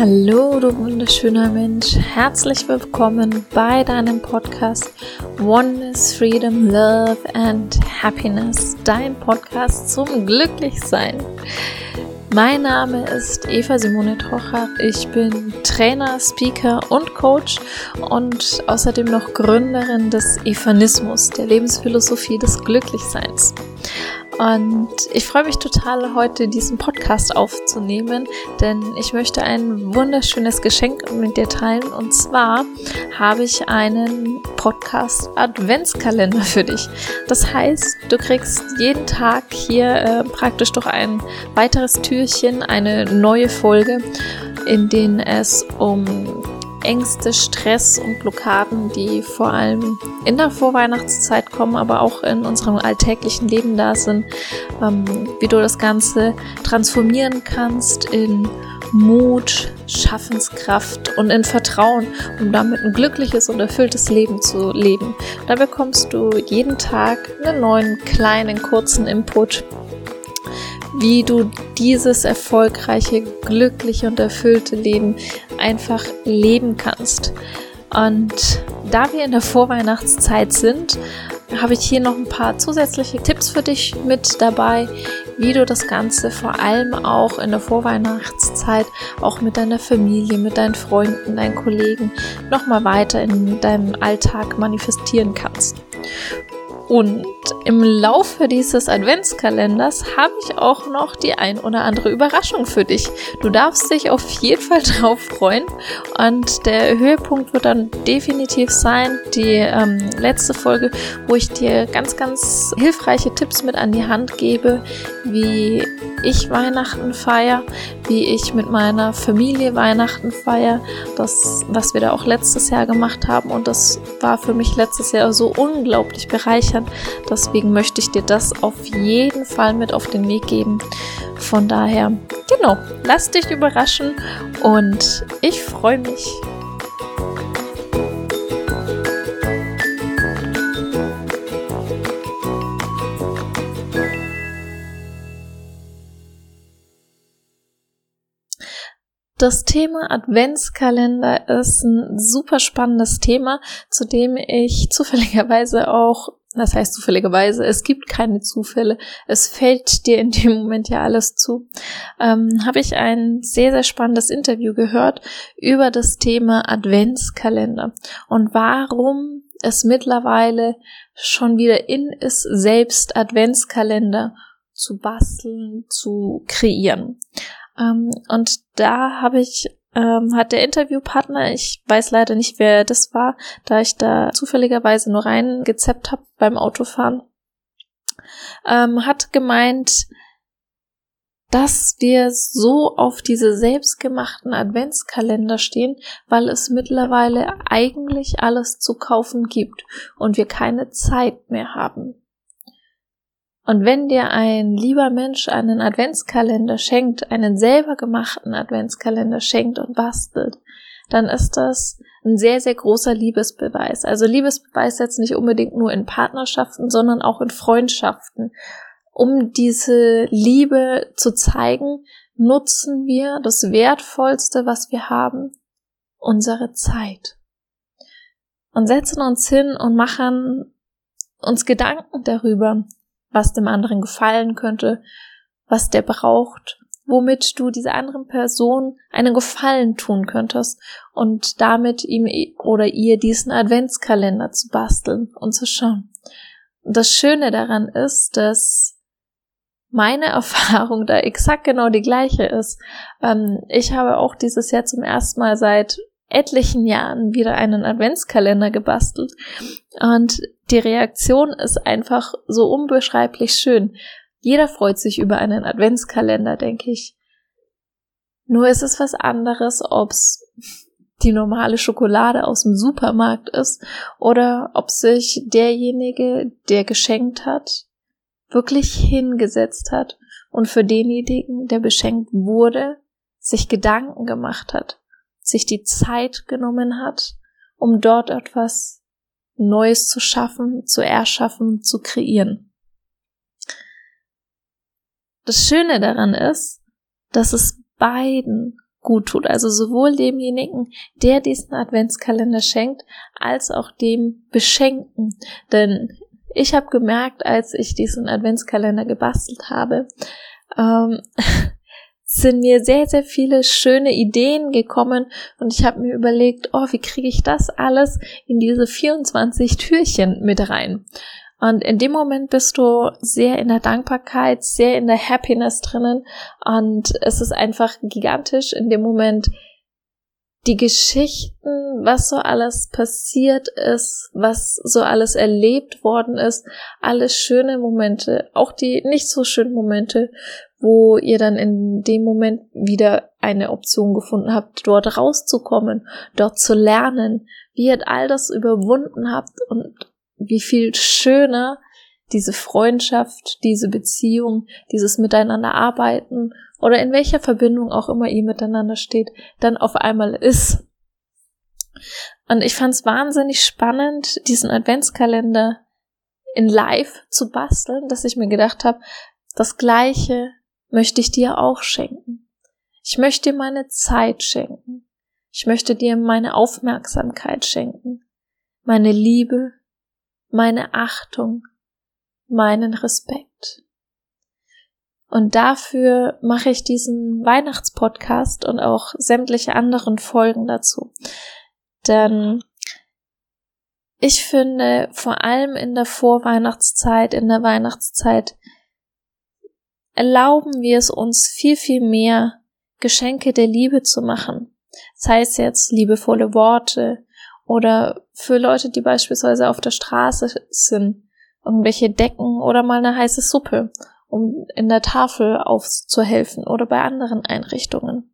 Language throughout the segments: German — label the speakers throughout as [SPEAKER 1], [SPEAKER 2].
[SPEAKER 1] Hallo, du wunderschöner Mensch. Herzlich willkommen bei deinem Podcast Oneness, Freedom, Love and Happiness. Dein Podcast zum Glücklichsein. Mein Name ist Eva Simone Trocher. Ich bin Trainer, Speaker und Coach und außerdem noch Gründerin des Evanismus, der Lebensphilosophie des Glücklichseins. Und ich freue mich total, heute diesen Podcast aufzunehmen, denn ich möchte ein wunderschönes Geschenk mit dir teilen. Und zwar habe ich einen Podcast Adventskalender für dich. Das heißt, du kriegst jeden Tag hier äh, praktisch durch ein weiteres Türchen eine neue Folge, in denen es um Ängste, Stress und Blockaden, die vor allem in der Vorweihnachtszeit kommen, aber auch in unserem alltäglichen Leben da sind, ähm, wie du das Ganze transformieren kannst in Mut, Schaffenskraft und in Vertrauen, um damit ein glückliches und erfülltes Leben zu leben. Da bekommst du jeden Tag einen neuen kleinen kurzen Input wie du dieses erfolgreiche, glückliche und erfüllte Leben einfach leben kannst. Und da wir in der Vorweihnachtszeit sind, habe ich hier noch ein paar zusätzliche Tipps für dich mit dabei, wie du das Ganze vor allem auch in der Vorweihnachtszeit auch mit deiner Familie, mit deinen Freunden, deinen Kollegen nochmal weiter in deinem Alltag manifestieren kannst. Und im Laufe dieses Adventskalenders habe ich auch noch die ein oder andere Überraschung für dich. Du darfst dich auf jeden Fall drauf freuen. Und der Höhepunkt wird dann definitiv sein, die ähm, letzte Folge, wo ich dir ganz, ganz hilfreiche Tipps mit an die Hand gebe, wie ich Weihnachten feiere, wie ich mit meiner Familie Weihnachten feiere, das, was wir da auch letztes Jahr gemacht haben. Und das war für mich letztes Jahr so unglaublich bereichernd. Deswegen möchte ich dir das auf jeden Fall mit auf den Weg geben. Von daher, genau, lass dich überraschen und ich freue mich. Das Thema Adventskalender ist ein super spannendes Thema, zu dem ich zufälligerweise auch, das heißt zufälligerweise, es gibt keine Zufälle, es fällt dir in dem Moment ja alles zu, ähm, habe ich ein sehr, sehr spannendes Interview gehört über das Thema Adventskalender und warum es mittlerweile schon wieder in ist, selbst Adventskalender zu basteln, zu kreieren. Ähm, und da habe ich, ähm, hat der Interviewpartner, ich weiß leider nicht, wer das war, da ich da zufälligerweise nur reingezeppt habe beim Autofahren, ähm, hat gemeint, dass wir so auf diese selbstgemachten Adventskalender stehen, weil es mittlerweile eigentlich alles zu kaufen gibt und wir keine Zeit mehr haben. Und wenn dir ein lieber Mensch einen Adventskalender schenkt, einen selber gemachten Adventskalender schenkt und bastelt, dann ist das ein sehr, sehr großer Liebesbeweis. Also Liebesbeweis jetzt nicht unbedingt nur in Partnerschaften, sondern auch in Freundschaften. Um diese Liebe zu zeigen, nutzen wir das Wertvollste, was wir haben, unsere Zeit. Und setzen uns hin und machen uns Gedanken darüber, was dem anderen gefallen könnte, was der braucht, womit du dieser anderen Person einen Gefallen tun könntest und damit ihm oder ihr diesen Adventskalender zu basteln und zu schauen. Das Schöne daran ist, dass meine Erfahrung da exakt genau die gleiche ist. Ähm, ich habe auch dieses Jahr zum ersten Mal seit etlichen Jahren wieder einen Adventskalender gebastelt und die Reaktion ist einfach so unbeschreiblich schön. Jeder freut sich über einen Adventskalender, denke ich. Nur ist es was anderes, ob's die normale Schokolade aus dem Supermarkt ist oder ob sich derjenige, der geschenkt hat, wirklich hingesetzt hat und für denjenigen, der beschenkt wurde, sich Gedanken gemacht hat sich die Zeit genommen hat, um dort etwas Neues zu schaffen, zu erschaffen, zu kreieren. Das Schöne daran ist, dass es beiden gut tut. Also sowohl demjenigen, der diesen Adventskalender schenkt, als auch dem Beschenken. Denn ich habe gemerkt, als ich diesen Adventskalender gebastelt habe, ähm, sind mir sehr, sehr viele schöne Ideen gekommen und ich habe mir überlegt, oh, wie kriege ich das alles in diese 24 Türchen mit rein? Und in dem Moment bist du sehr in der Dankbarkeit, sehr in der Happiness drinnen. Und es ist einfach gigantisch in dem Moment die Geschichten, was so alles passiert ist, was so alles erlebt worden ist, alles schöne Momente, auch die nicht so schönen Momente, wo ihr dann in dem Moment wieder eine Option gefunden habt, dort rauszukommen, dort zu lernen, wie ihr all das überwunden habt und wie viel schöner diese Freundschaft, diese Beziehung, dieses Miteinander arbeiten oder in welcher Verbindung auch immer ihr miteinander steht, dann auf einmal ist. Und ich fand es wahnsinnig spannend, diesen Adventskalender in Live zu basteln, dass ich mir gedacht habe, das Gleiche möchte ich dir auch schenken. Ich möchte dir meine Zeit schenken. Ich möchte dir meine Aufmerksamkeit schenken, meine Liebe, meine Achtung, meinen Respekt. Und dafür mache ich diesen Weihnachtspodcast und auch sämtliche anderen Folgen dazu. Denn ich finde, vor allem in der Vorweihnachtszeit, in der Weihnachtszeit, erlauben wir es uns viel, viel mehr, Geschenke der Liebe zu machen. Sei es jetzt liebevolle Worte oder für Leute, die beispielsweise auf der Straße sind, irgendwelche Decken oder mal eine heiße Suppe, um in der Tafel aufzuhelfen oder bei anderen Einrichtungen.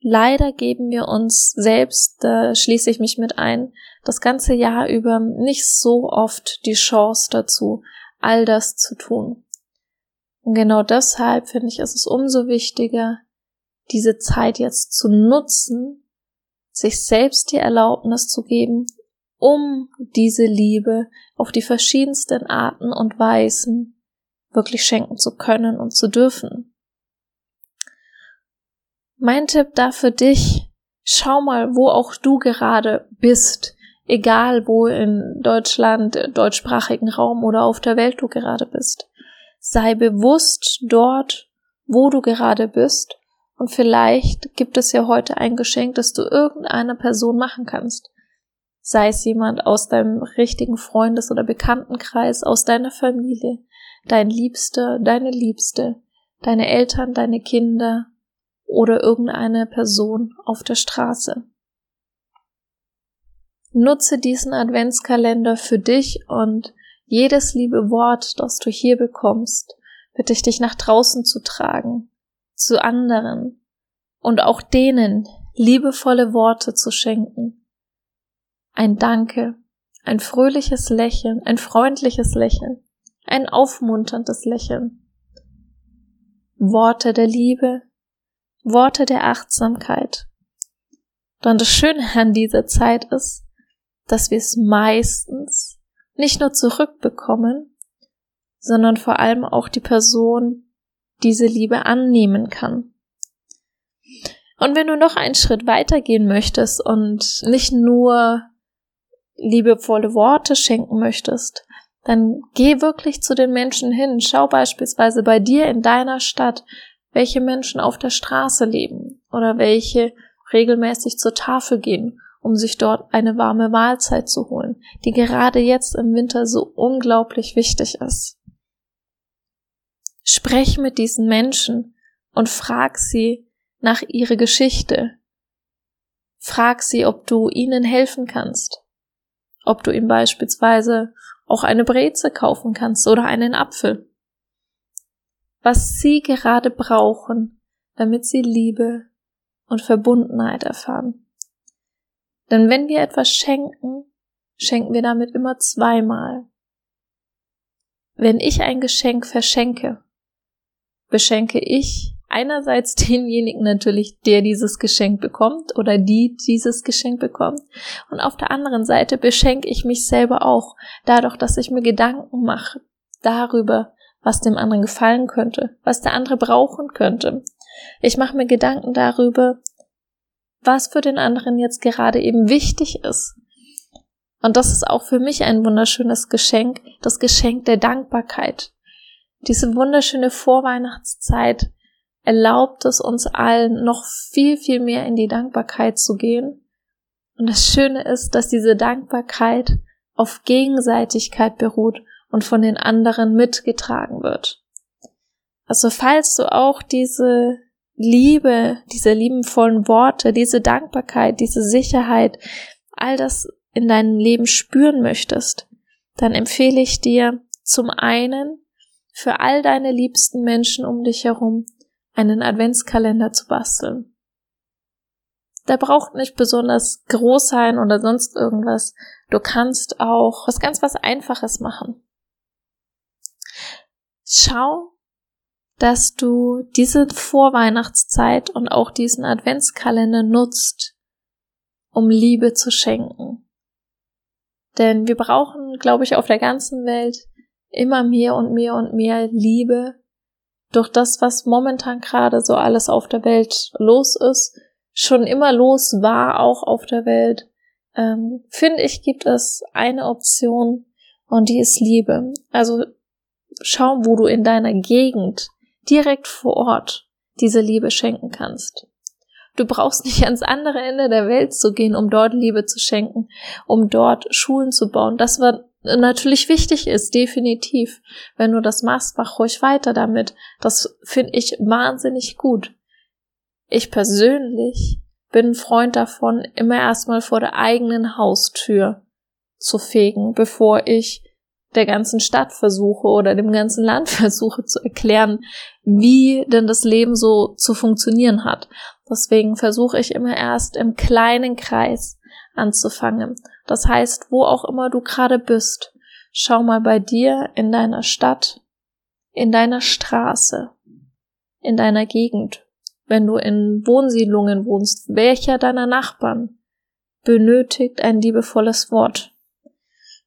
[SPEAKER 1] Leider geben wir uns selbst, da schließe ich mich mit ein, das ganze Jahr über nicht so oft die Chance dazu, all das zu tun. Und genau deshalb finde ich, ist es umso wichtiger, diese Zeit jetzt zu nutzen, sich selbst die Erlaubnis zu geben, um diese Liebe auf die verschiedensten Arten und Weisen wirklich schenken zu können und zu dürfen. Mein Tipp da für dich, schau mal, wo auch du gerade bist, egal wo in Deutschland, deutschsprachigen Raum oder auf der Welt du gerade bist. Sei bewusst dort, wo du gerade bist und vielleicht gibt es ja heute ein Geschenk, das du irgendeiner Person machen kannst sei es jemand aus deinem richtigen Freundes- oder Bekanntenkreis, aus deiner Familie, dein Liebster, deine Liebste, deine Eltern, deine Kinder oder irgendeine Person auf der Straße. Nutze diesen Adventskalender für dich und jedes liebe Wort, das du hier bekommst, bitte ich dich nach draußen zu tragen, zu anderen und auch denen liebevolle Worte zu schenken ein Danke, ein fröhliches Lächeln, ein freundliches Lächeln, ein aufmunterndes Lächeln. Worte der Liebe, Worte der Achtsamkeit. Dann das Schöne an dieser Zeit ist, dass wir es meistens nicht nur zurückbekommen, sondern vor allem auch die Person diese Liebe annehmen kann. Und wenn du noch einen Schritt weitergehen möchtest und nicht nur liebevolle Worte schenken möchtest, dann geh wirklich zu den Menschen hin. Schau beispielsweise bei dir in deiner Stadt, welche Menschen auf der Straße leben oder welche regelmäßig zur Tafel gehen, um sich dort eine warme Mahlzeit zu holen, die gerade jetzt im Winter so unglaublich wichtig ist. Sprech mit diesen Menschen und frag sie nach ihrer Geschichte. Frag sie, ob du ihnen helfen kannst ob du ihm beispielsweise auch eine Breze kaufen kannst oder einen Apfel. Was sie gerade brauchen, damit sie Liebe und Verbundenheit erfahren. Denn wenn wir etwas schenken, schenken wir damit immer zweimal. Wenn ich ein Geschenk verschenke, beschenke ich einerseits denjenigen natürlich, der dieses Geschenk bekommt oder die dieses Geschenk bekommt. Und auf der anderen Seite beschenke ich mich selber auch, dadurch, dass ich mir Gedanken mache darüber, was dem anderen gefallen könnte, was der andere brauchen könnte. Ich mache mir Gedanken darüber, was für den anderen jetzt gerade eben wichtig ist. Und das ist auch für mich ein wunderschönes Geschenk, das Geschenk der Dankbarkeit. Diese wunderschöne Vorweihnachtszeit erlaubt es uns allen, noch viel, viel mehr in die Dankbarkeit zu gehen. Und das Schöne ist, dass diese Dankbarkeit auf Gegenseitigkeit beruht und von den anderen mitgetragen wird. Also falls du auch diese Liebe, diese liebenvollen Worte, diese Dankbarkeit, diese Sicherheit, all das in deinem Leben spüren möchtest, dann empfehle ich dir zum einen für all deine liebsten Menschen um dich herum einen Adventskalender zu basteln. Der braucht nicht besonders groß sein oder sonst irgendwas. Du kannst auch was ganz was Einfaches machen. Schau, dass du diese Vorweihnachtszeit und auch diesen Adventskalender nutzt, um Liebe zu schenken. Denn wir brauchen, glaube ich, auf der ganzen Welt immer mehr und mehr und mehr Liebe durch das, was momentan gerade so alles auf der Welt los ist, schon immer los war, auch auf der Welt, ähm, finde ich, gibt es eine Option und die ist Liebe. Also schau, wo du in deiner Gegend direkt vor Ort diese Liebe schenken kannst. Du brauchst nicht ans andere Ende der Welt zu gehen, um dort Liebe zu schenken, um dort Schulen zu bauen. Das war natürlich wichtig ist, definitiv. Wenn du das machst, mach ruhig weiter damit. Das finde ich wahnsinnig gut. Ich persönlich bin ein Freund davon, immer erstmal vor der eigenen Haustür zu fegen, bevor ich der ganzen Stadt versuche oder dem ganzen Land versuche zu erklären, wie denn das Leben so zu funktionieren hat. Deswegen versuche ich immer erst im kleinen Kreis anzufangen. Das heißt, wo auch immer du gerade bist, schau mal bei dir in deiner Stadt, in deiner Straße, in deiner Gegend, wenn du in Wohnsiedlungen wohnst, welcher deiner Nachbarn benötigt ein liebevolles Wort.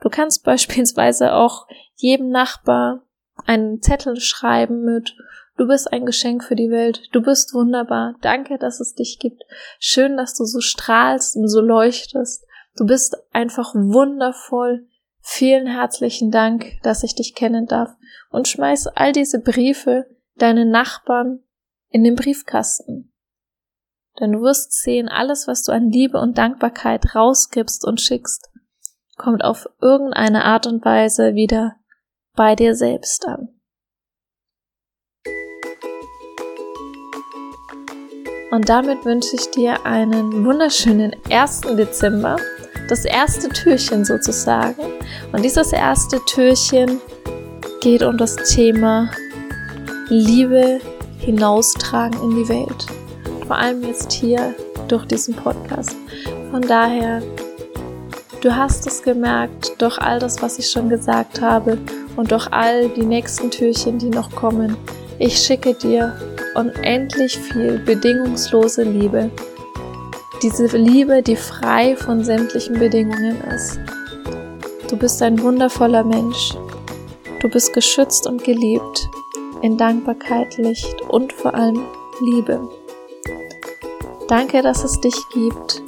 [SPEAKER 1] Du kannst beispielsweise auch jedem Nachbar einen Zettel schreiben mit Du bist ein Geschenk für die Welt. Du bist wunderbar. Danke, dass es dich gibt. Schön, dass du so strahlst und so leuchtest. Du bist einfach wundervoll. Vielen herzlichen Dank, dass ich dich kennen darf. Und schmeiß all diese Briefe deinen Nachbarn in den Briefkasten. Denn du wirst sehen, alles, was du an Liebe und Dankbarkeit rausgibst und schickst, kommt auf irgendeine Art und Weise wieder bei dir selbst an. Und damit wünsche ich dir einen wunderschönen 1. Dezember, das erste Türchen sozusagen. Und dieses erste Türchen geht um das Thema Liebe hinaustragen in die Welt. Vor allem jetzt hier durch diesen Podcast. Von daher Du hast es gemerkt durch all das, was ich schon gesagt habe und durch all die nächsten Türchen, die noch kommen. Ich schicke dir unendlich viel bedingungslose Liebe. Diese Liebe, die frei von sämtlichen Bedingungen ist. Du bist ein wundervoller Mensch. Du bist geschützt und geliebt in Dankbarkeit, Licht und vor allem Liebe. Danke, dass es dich gibt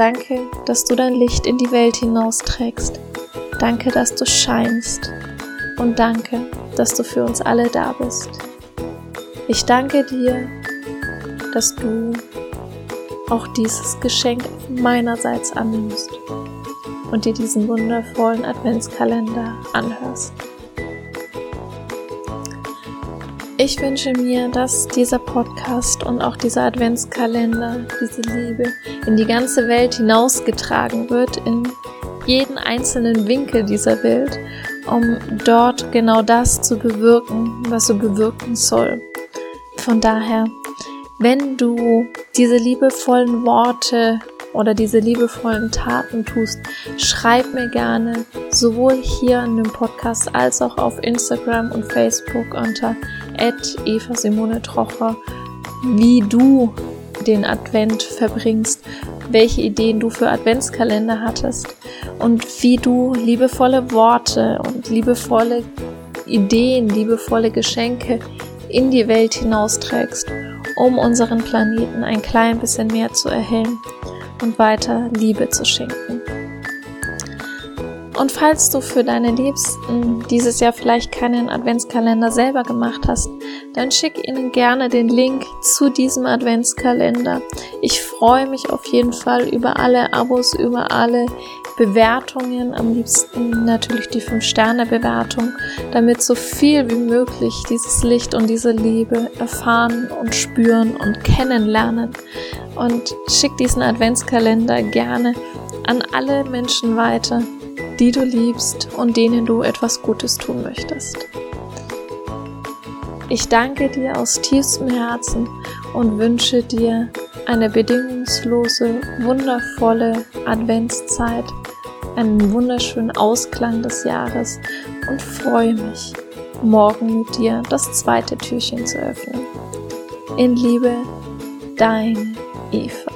[SPEAKER 1] Danke, dass du dein Licht in die Welt hinausträgst. Danke, dass du scheinst. Und danke, dass du für uns alle da bist. Ich danke dir, dass du auch dieses Geschenk meinerseits annimmst und dir diesen wundervollen Adventskalender anhörst. Ich wünsche mir, dass dieser Podcast und auch dieser Adventskalender, diese Liebe in die ganze Welt hinausgetragen wird, in jeden einzelnen Winkel dieser Welt, um dort genau das zu bewirken, was so bewirken soll. Von daher, wenn du diese liebevollen Worte oder diese liebevollen Taten tust, schreib mir gerne sowohl hier in dem Podcast als auch auf Instagram und Facebook unter Eva Simone Trocher, wie du den Advent verbringst, welche Ideen du für Adventskalender hattest und wie du liebevolle Worte und liebevolle Ideen, liebevolle Geschenke in die Welt hinausträgst um unseren Planeten ein klein bisschen mehr zu erhellen und weiter Liebe zu schenken. Und falls du für deine Liebsten dieses Jahr vielleicht keinen Adventskalender selber gemacht hast, dann schick ihnen gerne den Link zu diesem Adventskalender. Ich freue mich auf jeden Fall über alle Abos, über alle Bewertungen, am liebsten natürlich die 5-Sterne-Bewertung, damit so viel wie möglich dieses Licht und diese Liebe erfahren und spüren und kennenlernen. Und schick diesen Adventskalender gerne an alle Menschen weiter, die du liebst und denen du etwas Gutes tun möchtest. Ich danke dir aus tiefstem Herzen und wünsche dir eine bedingungslose, wundervolle Adventszeit, einen wunderschönen Ausklang des Jahres und freue mich, morgen mit dir das zweite Türchen zu öffnen. In Liebe, dein Eva.